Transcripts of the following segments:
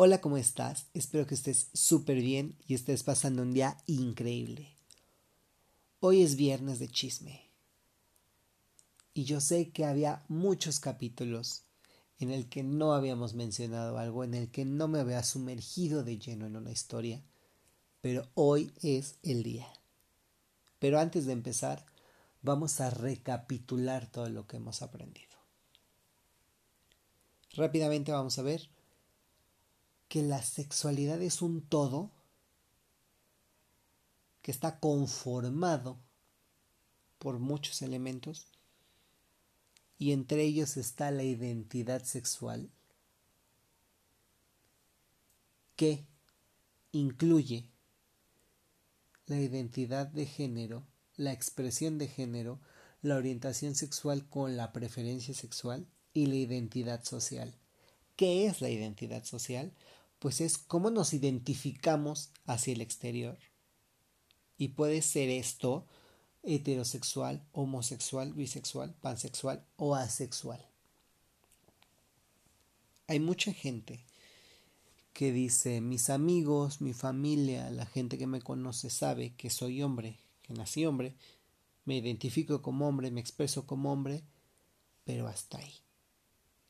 Hola, ¿cómo estás? Espero que estés súper bien y estés pasando un día increíble. Hoy es viernes de chisme. Y yo sé que había muchos capítulos en el que no habíamos mencionado algo, en el que no me había sumergido de lleno en una historia, pero hoy es el día. Pero antes de empezar, vamos a recapitular todo lo que hemos aprendido. Rápidamente vamos a ver que la sexualidad es un todo que está conformado por muchos elementos y entre ellos está la identidad sexual que incluye la identidad de género, la expresión de género, la orientación sexual con la preferencia sexual y la identidad social. ¿Qué es la identidad social? Pues es cómo nos identificamos hacia el exterior. Y puede ser esto heterosexual, homosexual, bisexual, pansexual o asexual. Hay mucha gente que dice, mis amigos, mi familia, la gente que me conoce sabe que soy hombre, que nací hombre, me identifico como hombre, me expreso como hombre, pero hasta ahí.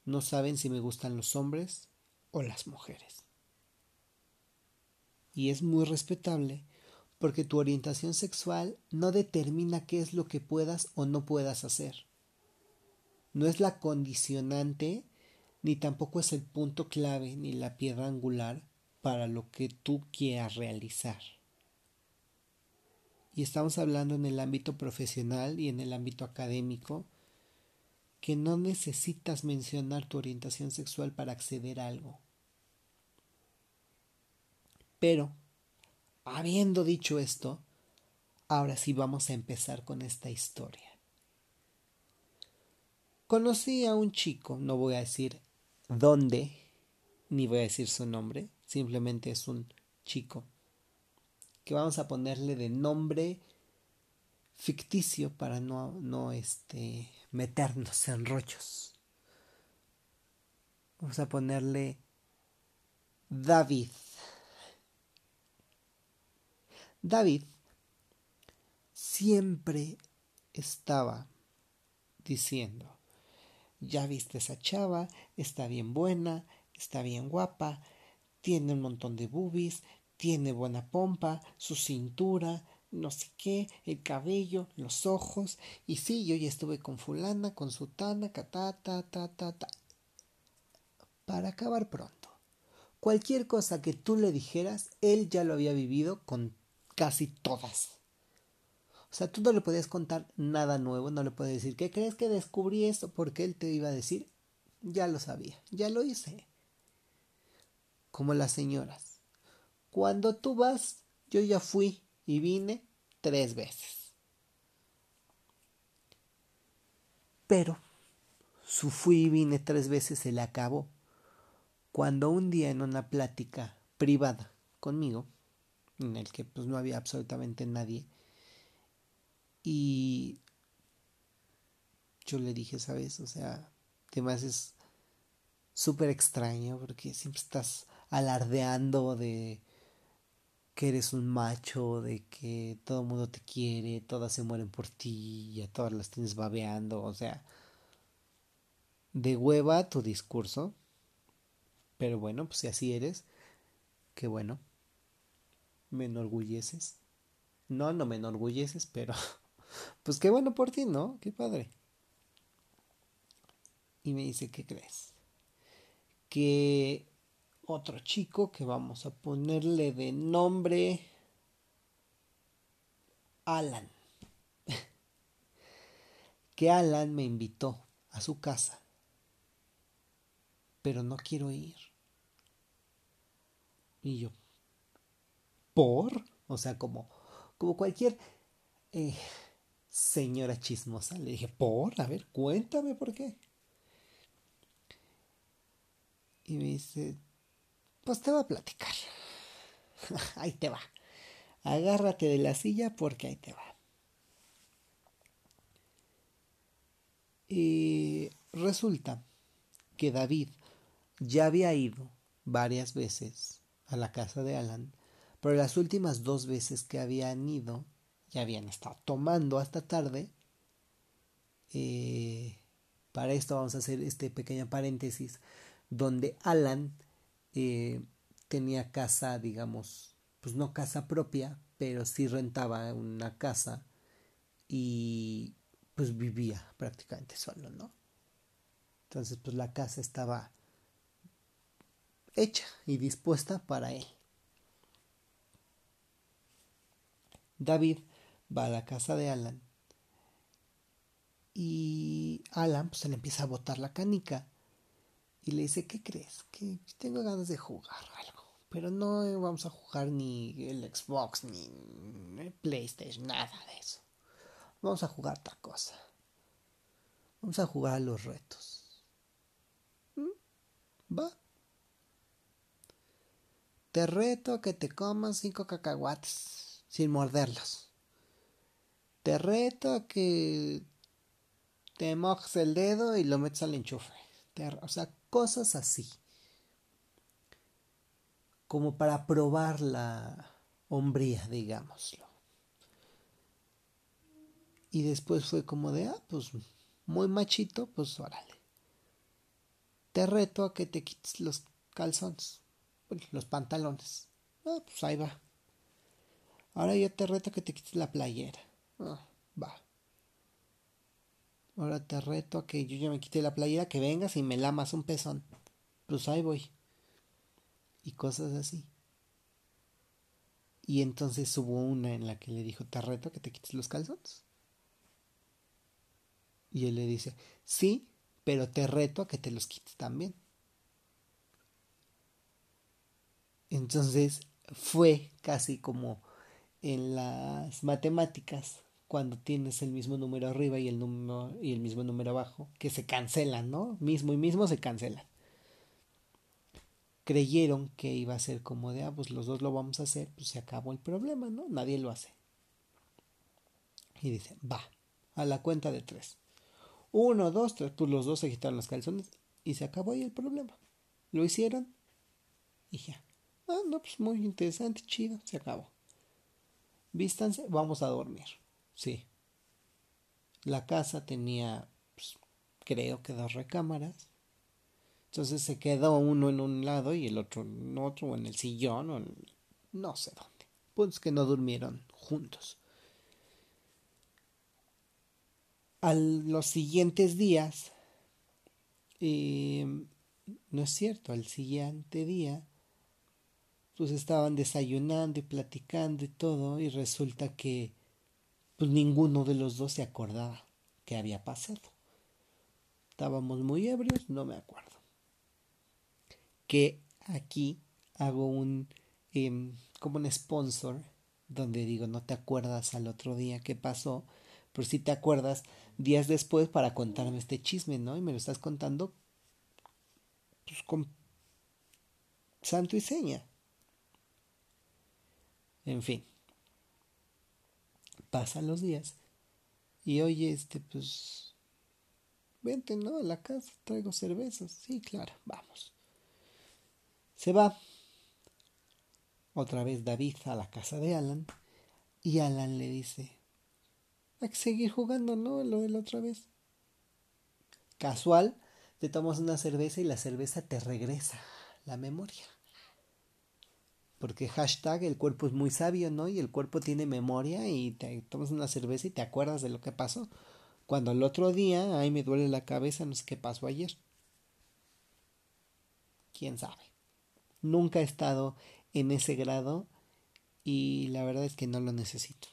No saben si me gustan los hombres o las mujeres y es muy respetable porque tu orientación sexual no determina qué es lo que puedas o no puedas hacer. No es la condicionante ni tampoco es el punto clave ni la piedra angular para lo que tú quieras realizar. Y estamos hablando en el ámbito profesional y en el ámbito académico que no necesitas mencionar tu orientación sexual para acceder a algo. Pero, habiendo dicho esto, ahora sí vamos a empezar con esta historia. Conocí a un chico, no voy a decir dónde, ni voy a decir su nombre, simplemente es un chico, que vamos a ponerle de nombre ficticio para no, no este, meternos en rollos. Vamos a ponerle David. David siempre estaba diciendo, ya viste esa chava, está bien buena, está bien guapa, tiene un montón de boobies, tiene buena pompa, su cintura, no sé qué, el cabello, los ojos, y sí, yo ya estuve con fulana, con sutana, ta, ta, ta, ta, ta. Para acabar pronto. Cualquier cosa que tú le dijeras, él ya lo había vivido con casi todas. O sea, tú no le podías contar nada nuevo, no le puedes decir, ¿qué crees que descubrí esto? Porque él te iba a decir, ya lo sabía, ya lo hice. Como las señoras. Cuando tú vas, yo ya fui y vine tres veces. Pero su fui y vine tres veces se le acabó. Cuando un día en una plática privada conmigo, en el que pues no había absolutamente nadie. Y yo le dije, ¿sabes? O sea, además es súper extraño porque siempre estás alardeando de que eres un macho, de que todo el mundo te quiere, todas se mueren por ti y todas las tienes babeando, o sea, de hueva tu discurso, pero bueno, pues si así eres, qué bueno me enorgulleces. No, no me enorgulleces, pero pues qué bueno por ti, ¿no? Qué padre. Y me dice, ¿qué crees? Que otro chico que vamos a ponerle de nombre Alan. que Alan me invitó a su casa, pero no quiero ir. Y yo, por, o sea, como, como cualquier eh, señora chismosa, le dije, por, a ver, cuéntame por qué. Y me dice, pues te voy a platicar. ahí te va. Agárrate de la silla porque ahí te va. Y resulta que David ya había ido varias veces a la casa de Alan, pero las últimas dos veces que habían ido, ya habían estado tomando hasta tarde. Eh, para esto vamos a hacer este pequeño paréntesis donde Alan eh, tenía casa, digamos, pues no casa propia, pero sí rentaba una casa y pues vivía prácticamente solo, ¿no? Entonces pues la casa estaba hecha y dispuesta para él. David va a la casa de Alan y Alan pues se le empieza a botar la canica y le dice, ¿qué crees? Que tengo ganas de jugar algo. Pero no vamos a jugar ni el Xbox, ni el PlayStation, nada de eso. Vamos a jugar otra cosa. Vamos a jugar a los retos. ¿Mm? Va. Te reto que te comas cinco cacahuates sin morderlos. Te reto a que te mojes el dedo y lo metes al enchufe. o sea, cosas así. Como para probar la hombría, digámoslo. Y después fue como de, ah, pues muy machito, pues órale. Te reto a que te quites los calzones, los pantalones. Ah, pues ahí va. Ahora yo te reto que te quites la playera. Ah, va. Ahora te reto a que yo ya me quite la playera, que vengas y me lamas un pezón. Pues ahí voy. Y cosas así. Y entonces hubo una en la que le dijo, te reto a que te quites los calzones. Y él le dice, sí, pero te reto a que te los quites también. Entonces fue casi como en las matemáticas cuando tienes el mismo número arriba y el, número, y el mismo número abajo, que se cancelan, ¿no? Mismo y mismo se cancelan. Creyeron que iba a ser como de, ah, pues los dos lo vamos a hacer, pues se acabó el problema, ¿no? Nadie lo hace. Y dice, va, a la cuenta de tres. Uno, dos, tres, pues los dos se quitaron los calzones y se acabó ahí el problema. Lo hicieron y ya. Ah, no, pues muy interesante, chido, se acabó. Vístanse, vamos a dormir. Sí. La casa tenía, pues, creo que dos recámaras. Entonces se quedó uno en un lado y el otro en otro, o en el sillón, o en no sé dónde. Pues que no durmieron juntos. A los siguientes días, eh, no es cierto, al siguiente día, pues estaban desayunando y platicando y todo, y resulta que pues ninguno de los dos se acordaba que había pasado. Estábamos muy ebrios, no me acuerdo. Que aquí hago un em, como un sponsor donde digo no te acuerdas al otro día qué pasó, pero si te acuerdas días después para contarme este chisme, ¿no? Y me lo estás contando pues, con santo y seña. En fin pasan los días y oye, este, pues, vente, ¿no? A la casa, traigo cervezas. Sí, claro, vamos. Se va otra vez David a la casa de Alan y Alan le dice, hay que seguir jugando, ¿no? Lo de la otra vez. Casual, te tomas una cerveza y la cerveza te regresa la memoria. Porque hashtag el cuerpo es muy sabio, ¿no? Y el cuerpo tiene memoria y te tomas una cerveza y te acuerdas de lo que pasó. Cuando el otro día, ay, me duele la cabeza, no sé qué pasó ayer. ¿Quién sabe? Nunca he estado en ese grado y la verdad es que no lo necesito.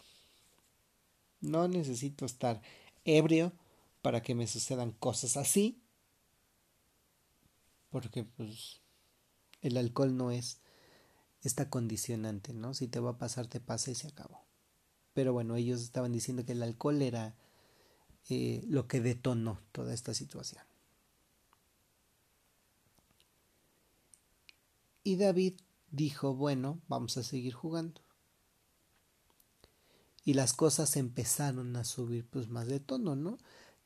No necesito estar ebrio para que me sucedan cosas así. Porque pues el alcohol no es esta condicionante, ¿no? Si te va a pasar, te pasa y se acabó. Pero bueno, ellos estaban diciendo que el alcohol era eh, lo que detonó toda esta situación. Y David dijo, bueno, vamos a seguir jugando. Y las cosas empezaron a subir pues más de tono, ¿no?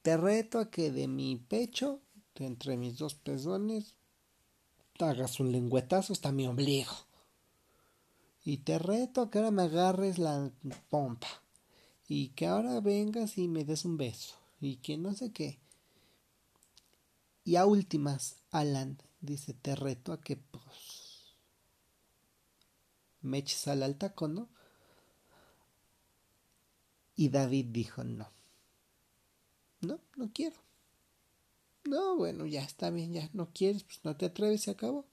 Te reto a que de mi pecho, de entre mis dos pezones, hagas un lengüetazo hasta mi ombligo. Y te reto a que ahora me agarres la pompa. Y que ahora vengas y me des un beso. Y que no sé qué. Y a últimas, Alan dice, te reto a que pues me eches al altaco, ¿no? Y David dijo, no. No, no quiero. No, bueno, ya está bien, ya no quieres, pues no te atreves, se acabó.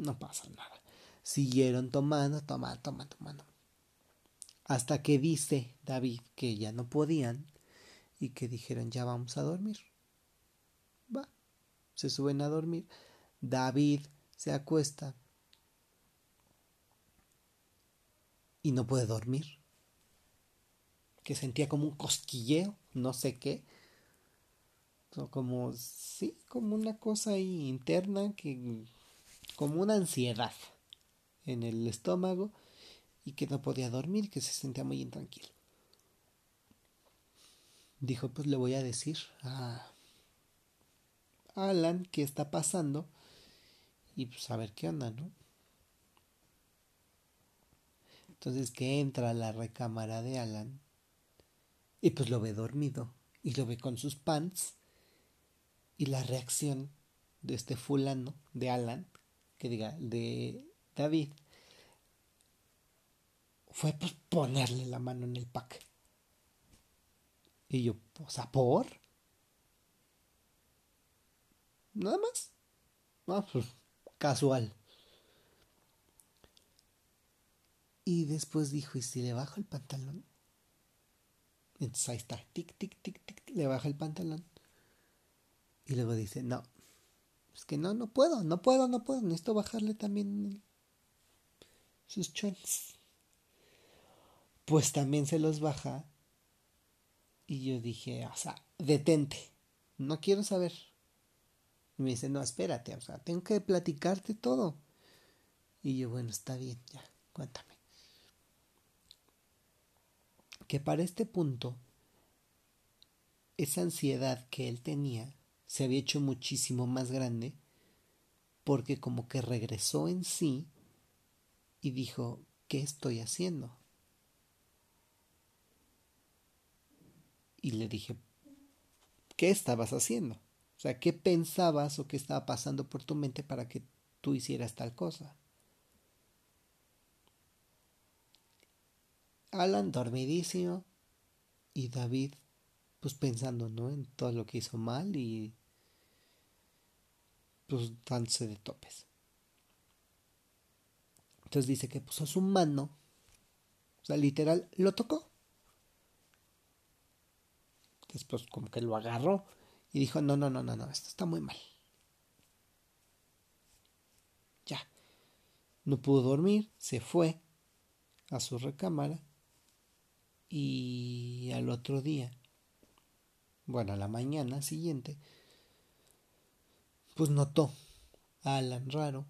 No pasa nada. Siguieron tomando, tomando, tomando, tomando. Hasta que dice David que ya no podían y que dijeron ya vamos a dormir. Va, se suben a dormir. David se acuesta y no puede dormir. Que sentía como un cosquilleo, no sé qué como, sí, como una cosa ahí interna, que, como una ansiedad en el estómago y que no podía dormir, que se sentía muy intranquilo. Dijo, pues le voy a decir a Alan qué está pasando y pues a ver qué onda, ¿no? Entonces que entra a la recámara de Alan y pues lo ve dormido y lo ve con sus pants y la reacción de este fulano, de Alan, que diga, de David, fue pues ponerle la mano en el pack. Y yo, o sea, ¿por? Nada más. No, pues casual. Y después dijo, ¿y si le bajo el pantalón? Entonces ahí está, tic, tic, tic, tic, le baja el pantalón. Y luego dice, no, es que no, no puedo, no puedo, no puedo, necesito bajarle también sus chons. Pues también se los baja. Y yo dije, o sea, detente, no quiero saber. Y me dice, no, espérate, o sea, tengo que platicarte todo. Y yo, bueno, está bien, ya, cuéntame. Que para este punto, esa ansiedad que él tenía se había hecho muchísimo más grande porque como que regresó en sí y dijo, ¿qué estoy haciendo? Y le dije, ¿qué estabas haciendo? O sea, ¿qué pensabas o qué estaba pasando por tu mente para que tú hicieras tal cosa? Alan dormidísimo y David pues pensando, ¿no? En todo lo que hizo mal y pues dándose de topes. Entonces dice que puso su mano, o sea, literal, lo tocó. Después como que lo agarró y dijo, no, no, no, no, no, esto está muy mal. Ya. No pudo dormir, se fue a su recámara y al otro día, bueno, a la mañana siguiente, pues notó a Alan raro.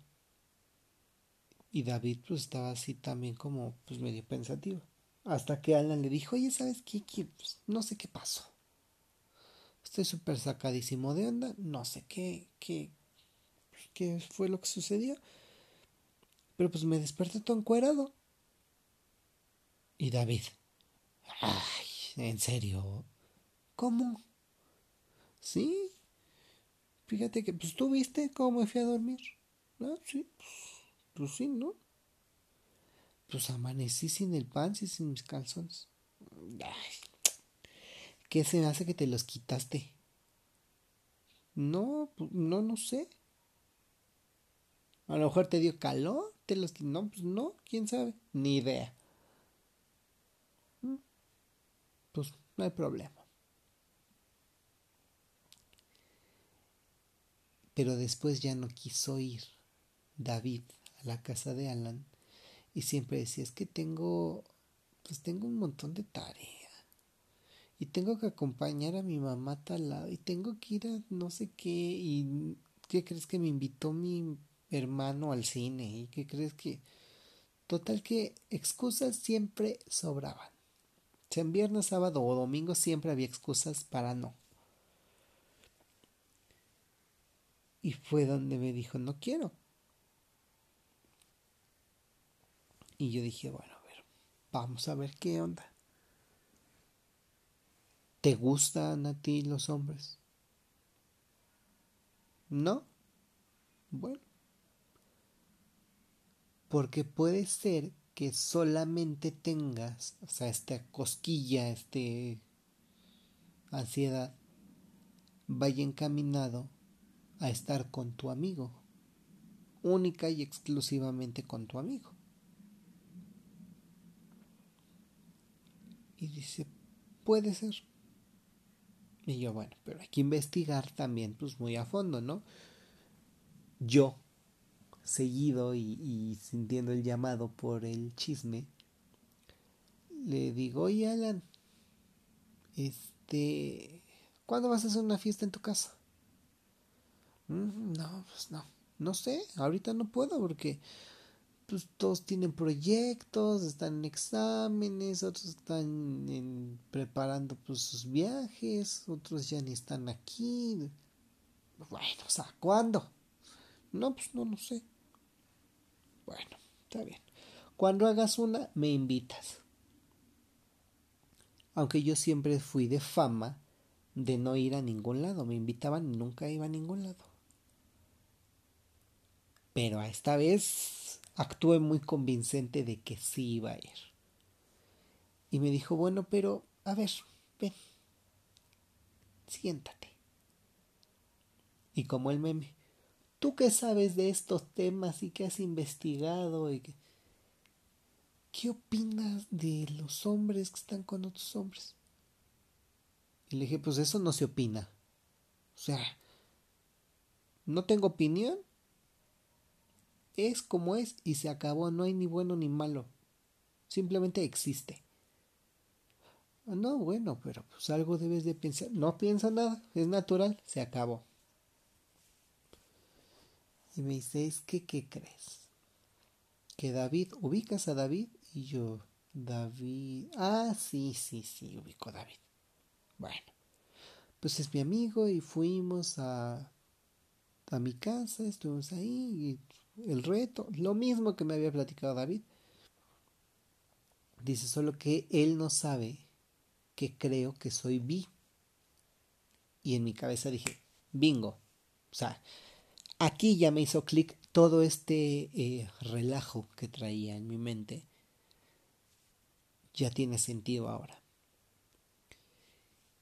Y David pues estaba así también como pues medio pensativo. Hasta que Alan le dijo, oye, ¿sabes qué? Pues, no sé qué pasó. Estoy súper sacadísimo de onda. No sé qué, qué, qué fue lo que sucedió. Pero pues me desperté todo encuerado. Y David, ay, ¿en serio? ¿Cómo? Sí, Fíjate que, pues tú viste cómo me fui a dormir. Ah, sí, pues, pues, sí, ¿no? Pues amanecí sin el pan y sin mis calzones. Ay, ¿Qué se me hace que te los quitaste? No, pues, no, no sé. A lo mejor te dio calor, te los no, pues no, quién sabe, ni idea. Mm, pues no hay problema. Pero después ya no quiso ir David a la casa de Alan y siempre decía, es que tengo, pues tengo un montón de tarea y tengo que acompañar a mi mamá tal lado y tengo que ir a no sé qué y ¿qué crees que me invitó mi hermano al cine? ¿Y qué crees que... Total que excusas siempre sobraban. Si en viernes, sábado o domingo siempre había excusas para no. Y fue donde me dijo, no quiero. Y yo dije, bueno, a ver, vamos a ver qué onda. ¿Te gustan a ti los hombres? ¿No? Bueno. Porque puede ser que solamente tengas, o sea, esta cosquilla, este ansiedad, vaya encaminado a estar con tu amigo, única y exclusivamente con tu amigo. Y dice, puede ser. Y yo, bueno, pero hay que investigar también, pues muy a fondo, ¿no? Yo, seguido y, sintiendo el llamado por el chisme, le digo, oye Alan, este, ¿cuándo vas a hacer una fiesta en tu casa? Mm, no, pues no, no sé, ahorita no puedo porque pues todos tienen proyectos, están en exámenes, otros están preparando pues sus viajes, otros ya ni están aquí. Bueno, o sea, ¿cuándo? No, pues no lo sé. Bueno, está bien. Cuando hagas una, me invitas. Aunque yo siempre fui de fama de no ir a ningún lado. Me invitaban y nunca iba a ningún lado. Pero esta vez actué muy convincente de que sí iba a ir. Y me dijo, bueno, pero, a ver, ven, siéntate. Y como el meme, ¿tú qué sabes de estos temas y qué has investigado? Y ¿Qué opinas de los hombres que están con otros hombres? Y le dije, pues eso no se opina. O sea, no tengo opinión es como es y se acabó, no hay ni bueno ni malo, simplemente existe. No, bueno, pero pues algo debes de pensar. No piensa nada, es natural, se acabó. Y me dice, es que, ¿qué crees? Que David, ubicas a David y yo, David, ah, sí, sí, sí, ubico a David. Bueno, pues es mi amigo y fuimos a, a mi casa, estuvimos ahí y el reto, lo mismo que me había platicado David. Dice solo que él no sabe que creo que soy bi. Y en mi cabeza dije, bingo. O sea, aquí ya me hizo clic todo este eh, relajo que traía en mi mente. Ya tiene sentido ahora.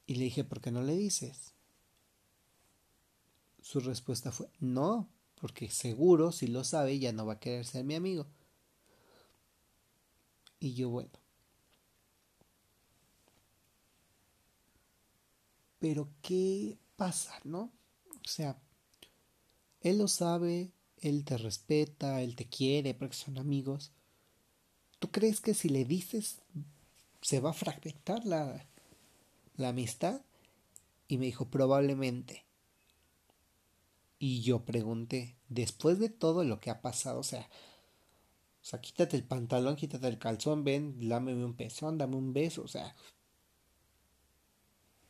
Y le dije, ¿por qué no le dices? Su respuesta fue, no, porque seguro si lo sabe ya no va a querer ser mi amigo. Y yo bueno. Pero ¿qué pasa, no? O sea, él lo sabe, él te respeta, él te quiere porque son amigos. ¿Tú crees que si le dices se va a fragmentar la, la amistad? Y me dijo, probablemente. Y yo pregunté, después de todo lo que ha pasado, o sea, o sea, quítate el pantalón, quítate el calzón, ven, lámeme un pezón, dame un beso, o sea.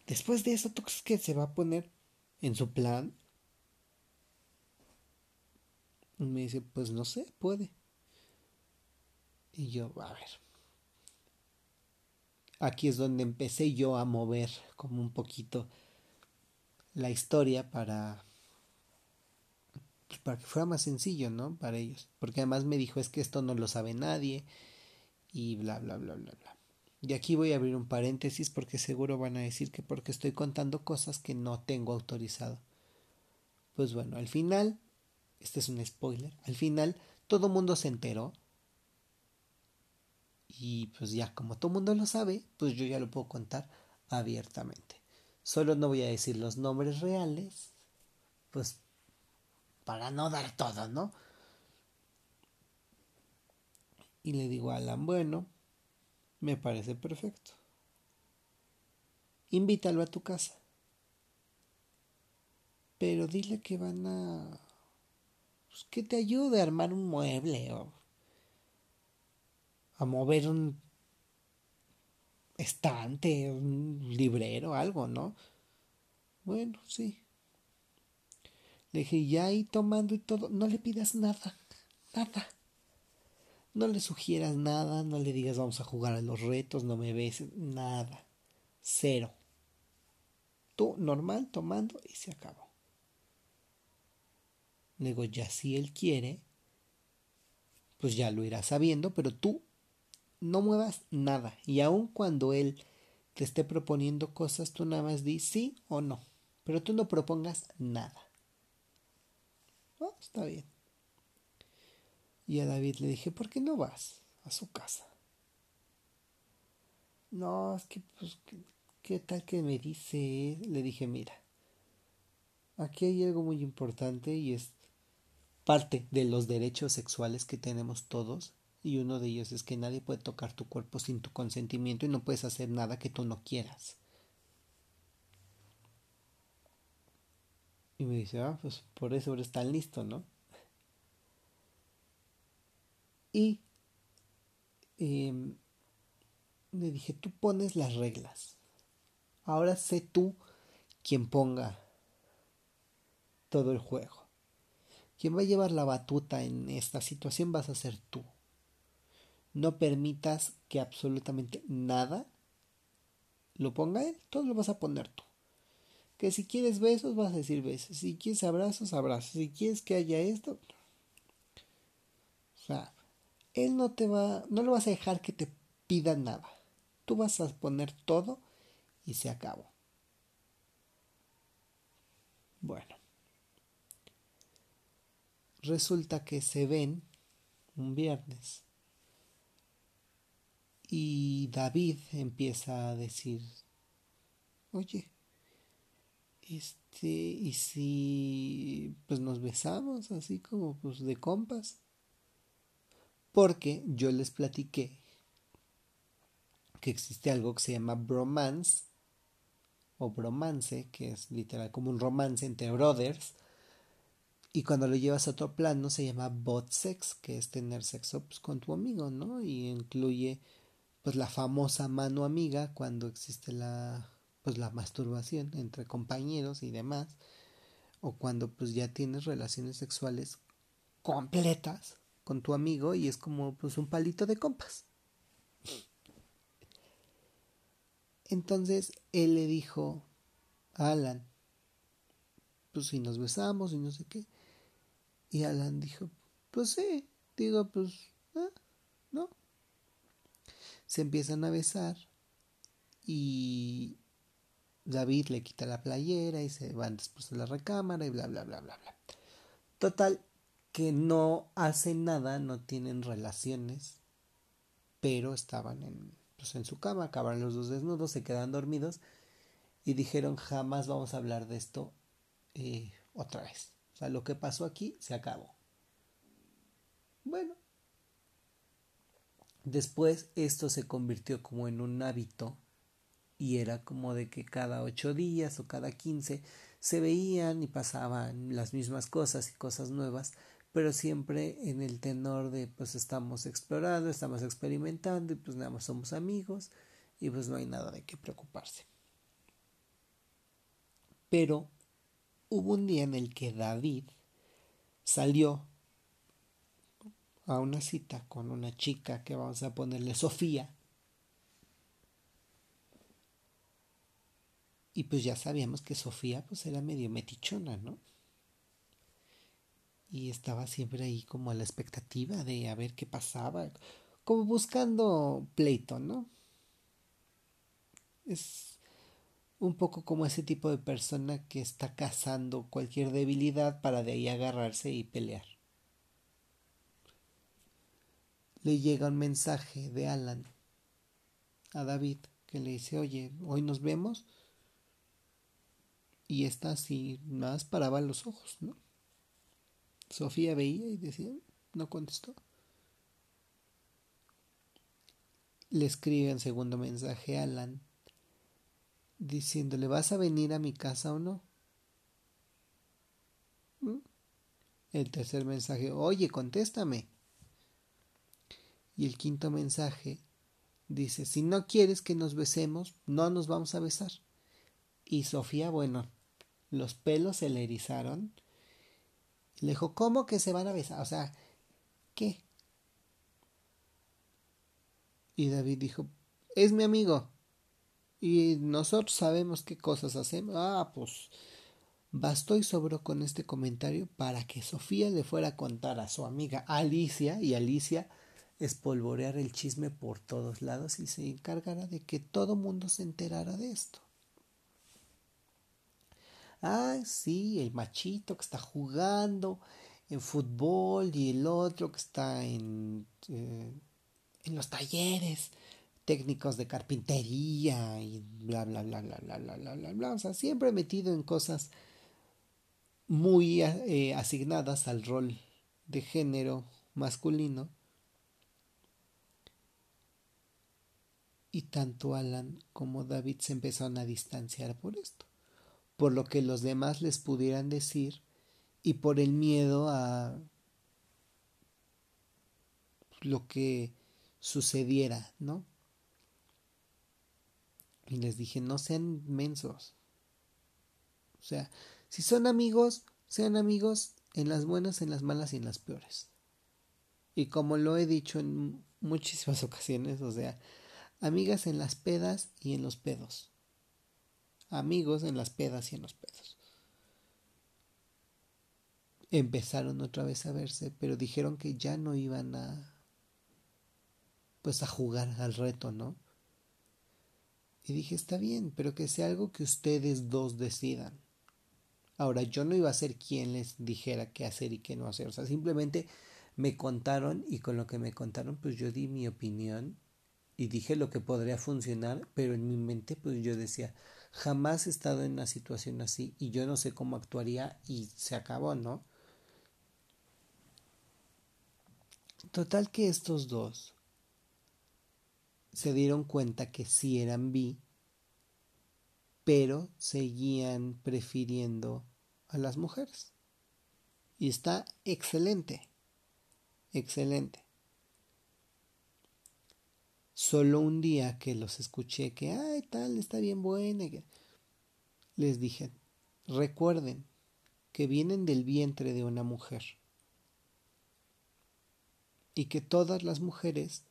Después de eso, ¿tú crees que se va a poner en su plan? Y me dice, pues no sé, puede. Y yo, a ver. Aquí es donde empecé yo a mover como un poquito la historia para pues, para que fuera más sencillo, ¿no? Para ellos. Porque además me dijo, es que esto no lo sabe nadie y bla, bla, bla, bla, bla. Y aquí voy a abrir un paréntesis porque seguro van a decir que porque estoy contando cosas que no tengo autorizado. Pues bueno, al final, este es un spoiler, al final todo mundo se enteró. Y pues ya, como todo mundo lo sabe, pues yo ya lo puedo contar abiertamente. Solo no voy a decir los nombres reales, pues para no dar todo, ¿no? Y le digo a Alan, bueno, me parece perfecto. Invítalo a tu casa. Pero dile que van a... Pues, que te ayude a armar un mueble o a mover un estante, un librero, algo, ¿no? Bueno, sí. Le dije, ya ahí tomando y todo, no le pidas nada, nada. No le sugieras nada, no le digas vamos a jugar a los retos, no me beses, nada. Cero. Tú normal tomando y se acabó. Digo, ya si él quiere, pues ya lo irá sabiendo, pero tú no muevas nada. Y aun cuando él te esté proponiendo cosas, tú nada más di sí o no. Pero tú no propongas nada. Oh, está bien. Y a David le dije, ¿por qué no vas a su casa? No, es que, pues, ¿qué, tal que me dice? Le dije, mira, aquí hay algo muy importante y es parte de los derechos sexuales que tenemos todos y uno de ellos es que nadie puede tocar tu cuerpo sin tu consentimiento y no puedes hacer nada que tú no quieras. Y me dice, ah, pues por eso eres tan listo, ¿no? Y em, le dije, tú pones las reglas. Ahora sé tú quien ponga todo el juego. Quien va a llevar la batuta en esta situación vas a ser tú. No permitas que absolutamente nada lo ponga él, todo lo vas a poner tú. Que si quieres besos, vas a decir besos. Si quieres abrazos, abrazos. Si quieres que haya esto. O sea, él no te va, no le vas a dejar que te pida nada. Tú vas a poner todo y se acabó. Bueno resulta que se ven un viernes y David empieza a decir, oye, este, y si pues nos besamos así como pues de compas, porque yo les platiqué que existe algo que se llama bromance o bromance, que es literal como un romance entre brothers, y cuando lo llevas a otro plano se llama bot sex, que es tener sexo pues, con tu amigo, ¿no? Y incluye pues la famosa mano amiga cuando existe la pues la masturbación entre compañeros y demás o cuando pues ya tienes relaciones sexuales completas con tu amigo y es como pues un palito de compas. Entonces él le dijo a Alan, pues si nos besamos y no sé qué. Y Alan dijo, pues sí, digo, pues, ¿eh? ¿no? Se empiezan a besar y David le quita la playera y se van después a la recámara y bla, bla, bla, bla, bla. Total, que no hacen nada, no tienen relaciones, pero estaban en, pues en su cama, acabaron los dos desnudos, se quedan dormidos y dijeron jamás vamos a hablar de esto eh, otra vez. O sea, lo que pasó aquí se acabó. Bueno. Después esto se convirtió como en un hábito y era como de que cada ocho días o cada quince se veían y pasaban las mismas cosas y cosas nuevas, pero siempre en el tenor de pues estamos explorando, estamos experimentando y pues nada más somos amigos y pues no hay nada de qué preocuparse. Pero hubo un día en el que David salió a una cita con una chica que vamos a ponerle Sofía. Y pues ya sabíamos que Sofía pues era medio metichona, ¿no? Y estaba siempre ahí como a la expectativa de a ver qué pasaba, como buscando pleito, ¿no? Es un poco como ese tipo de persona que está cazando cualquier debilidad para de ahí agarrarse y pelear. Le llega un mensaje de Alan a David que le dice, oye, hoy nos vemos. Y esta así más paraba los ojos, ¿no? Sofía veía y decía, no contestó. Le escribe un segundo mensaje a Alan diciéndole, ¿vas a venir a mi casa o no? ¿Mm? El tercer mensaje, oye, contéstame. Y el quinto mensaje dice, si no quieres que nos besemos, no nos vamos a besar. Y Sofía, bueno, los pelos se le erizaron Le dijo, ¿cómo que se van a besar? O sea, ¿qué? Y David dijo, es mi amigo. Y nosotros sabemos qué cosas hacemos. Ah, pues bastó y sobró con este comentario para que Sofía le fuera a contar a su amiga Alicia y Alicia espolvorear el chisme por todos lados y se encargara de que todo mundo se enterara de esto. Ah, sí, el machito que está jugando en fútbol y el otro que está en, eh, en los talleres técnicos de carpintería y bla bla bla bla bla bla bla bla bla. O sea, siempre metido en cosas muy eh, asignadas al rol de género masculino. Y tanto Alan como David se empezaron a distanciar por esto por lo que los demás les pudieran decir y por el miedo a lo que sucediera, ¿no? Y les dije, no sean mensos. O sea, si son amigos, sean amigos en las buenas, en las malas y en las peores. Y como lo he dicho en muchísimas ocasiones, o sea, amigas en las pedas y en los pedos amigos en las pedas y en los pedos. Empezaron otra vez a verse, pero dijeron que ya no iban a pues a jugar al reto, ¿no? Y dije, está bien, pero que sea algo que ustedes dos decidan. Ahora, yo no iba a ser quien les dijera qué hacer y qué no hacer. O sea, simplemente me contaron y con lo que me contaron, pues yo di mi opinión y dije lo que podría funcionar, pero en mi mente, pues yo decía, Jamás he estado en una situación así y yo no sé cómo actuaría y se acabó, ¿no? Total que estos dos se dieron cuenta que sí eran bi, pero seguían prefiriendo a las mujeres. Y está excelente, excelente. Solo un día que los escuché que, ay, tal, está bien buena. Les dije, recuerden que vienen del vientre de una mujer y que todas las mujeres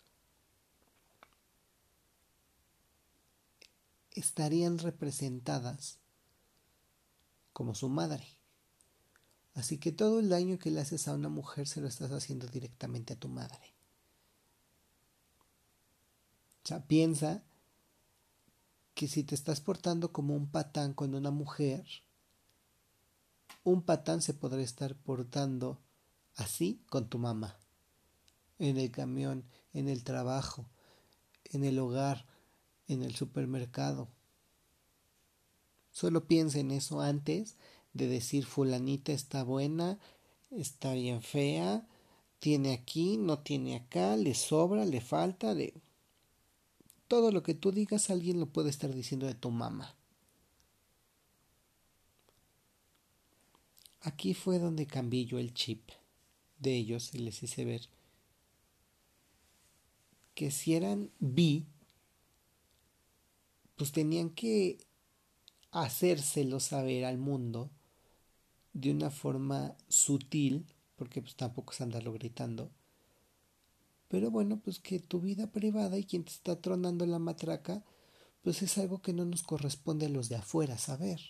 estarían representadas como su madre. Así que todo el daño que le haces a una mujer se lo estás haciendo directamente a tu madre. O sea, piensa que si te estás portando como un patán con una mujer, un patán se podrá estar portando así con tu mamá, en el camión, en el trabajo, en el hogar, en el supermercado. Solo piensa en eso antes de decir fulanita está buena, está bien fea, tiene aquí, no tiene acá, le sobra, le falta, de todo lo que tú digas alguien lo puede estar diciendo de tu mamá. Aquí fue donde cambié yo el chip de ellos y les hice ver que si eran bi, pues tenían que hacérselo saber al mundo de una forma sutil, porque pues tampoco es andarlo gritando, pero bueno, pues que tu vida privada y quien te está tronando la matraca, pues es algo que no nos corresponde a los de afuera saber.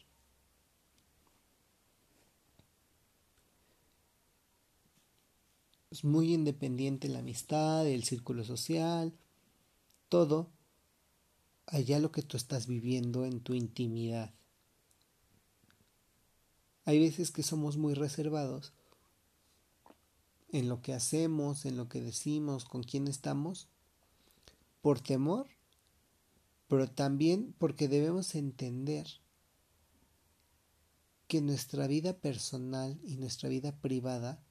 Es muy independiente la amistad, el círculo social, todo, allá lo que tú estás viviendo en tu intimidad. Hay veces que somos muy reservados en lo que hacemos, en lo que decimos, con quién estamos, por temor, pero también porque debemos entender que nuestra vida personal y nuestra vida privada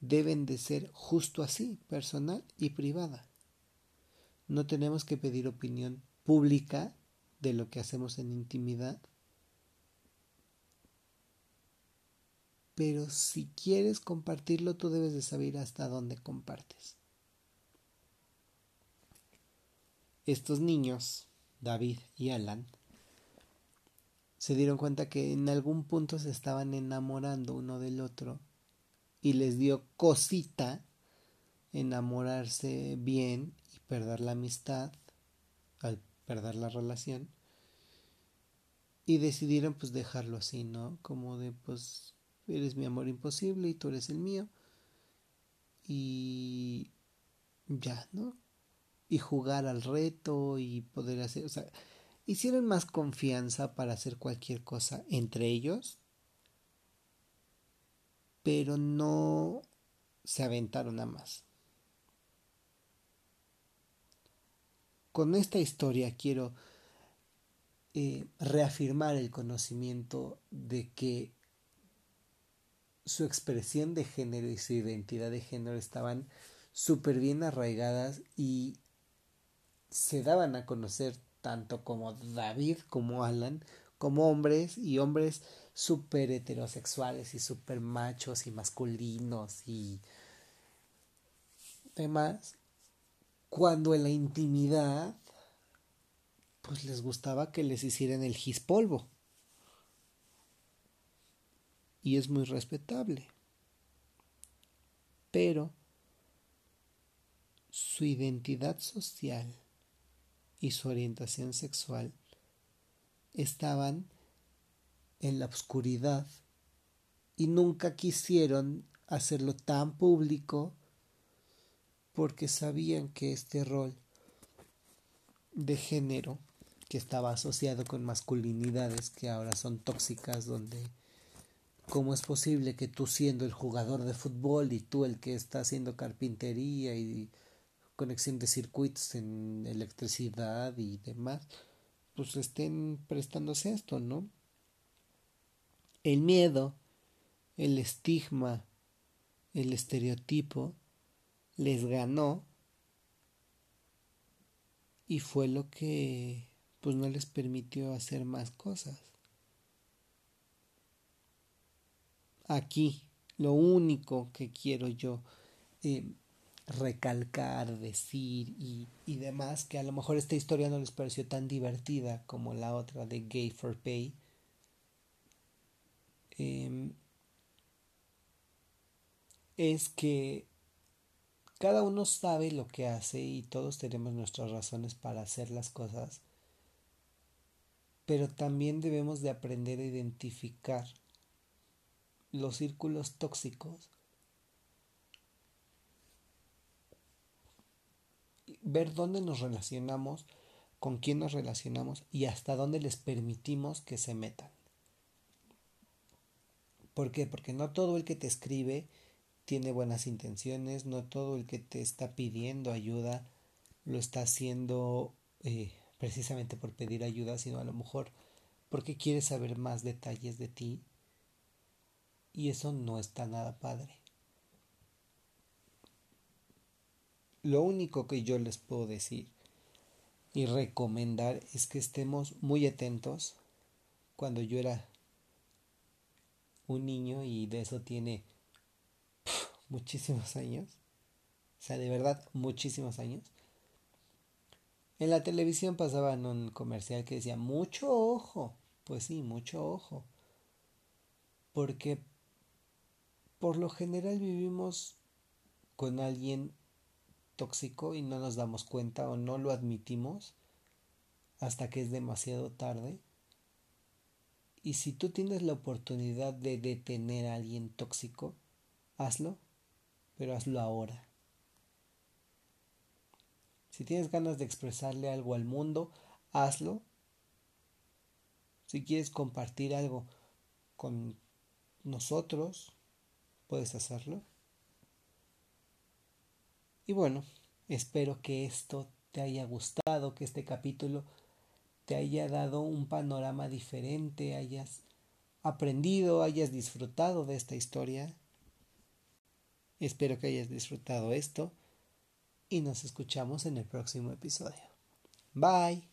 deben de ser justo así, personal y privada. No tenemos que pedir opinión pública de lo que hacemos en intimidad, pero si quieres compartirlo, tú debes de saber hasta dónde compartes. Estos niños, David y Alan, se dieron cuenta que en algún punto se estaban enamorando uno del otro y les dio cosita enamorarse bien y perder la amistad al perder la relación y decidieron pues dejarlo así, ¿no? Como de pues eres mi amor imposible y tú eres el mío y ya, ¿no? Y jugar al reto y poder hacer, o sea, hicieron más confianza para hacer cualquier cosa entre ellos, pero no se aventaron a más. Con esta historia quiero eh, reafirmar el conocimiento de que su expresión de género y su identidad de género estaban súper bien arraigadas y se daban a conocer tanto como David como Alan como hombres y hombres súper heterosexuales y súper machos y masculinos y demás cuando en la intimidad pues les gustaba que les hicieran el gis polvo y es muy respetable. Pero su identidad social y su orientación sexual estaban en la oscuridad y nunca quisieron hacerlo tan público porque sabían que este rol de género que estaba asociado con masculinidades que ahora son tóxicas donde ¿Cómo es posible que tú siendo el jugador de fútbol y tú el que está haciendo carpintería y conexión de circuitos en electricidad y demás, pues estén prestándose esto, ¿no? El miedo, el estigma, el estereotipo les ganó y fue lo que pues no les permitió hacer más cosas. Aquí lo único que quiero yo eh, recalcar, decir y, y, demás, que a lo mejor esta historia no les pareció tan divertida como la otra de Gay for Pay. Em, es que cada uno sabe lo que hace y todos tenemos nuestras razones para hacer las cosas, pero también debemos de aprender a identificar los círculos tóxicos, ver dónde nos relacionamos, con quién nos relacionamos y hasta dónde les permitimos que se metan. ¿Por qué? Porque no todo el que te escribe tiene buenas intenciones, no todo el que te está pidiendo ayuda lo está haciendo eh, precisamente por pedir ayuda, sino a lo mejor porque quiere saber más detalles de ti y eso no está nada padre. Lo único que yo les puedo decir y recomendar es que estemos muy atentos cuando yo era un niño y de eso tiene muchísimos años. O sea, de verdad, muchísimos años. En la televisión pasaban un comercial que decía, mucho ojo. Pues sí, mucho ojo. Porque por lo general vivimos con alguien tóxico y no nos damos cuenta o no lo admitimos hasta que es demasiado tarde. Y si tú tienes la oportunidad de detener a alguien tóxico, hazlo, pero hazlo ahora. Si tienes ganas de expresarle algo al mundo, hazlo. Si quieres compartir algo con nosotros, puedes hacerlo. Y bueno, espero que esto te haya gustado, que este capítulo te haya dado un panorama diferente, hayas aprendido, hayas disfrutado de esta historia. Espero que hayas disfrutado esto y nos escuchamos en el próximo episodio. Bye.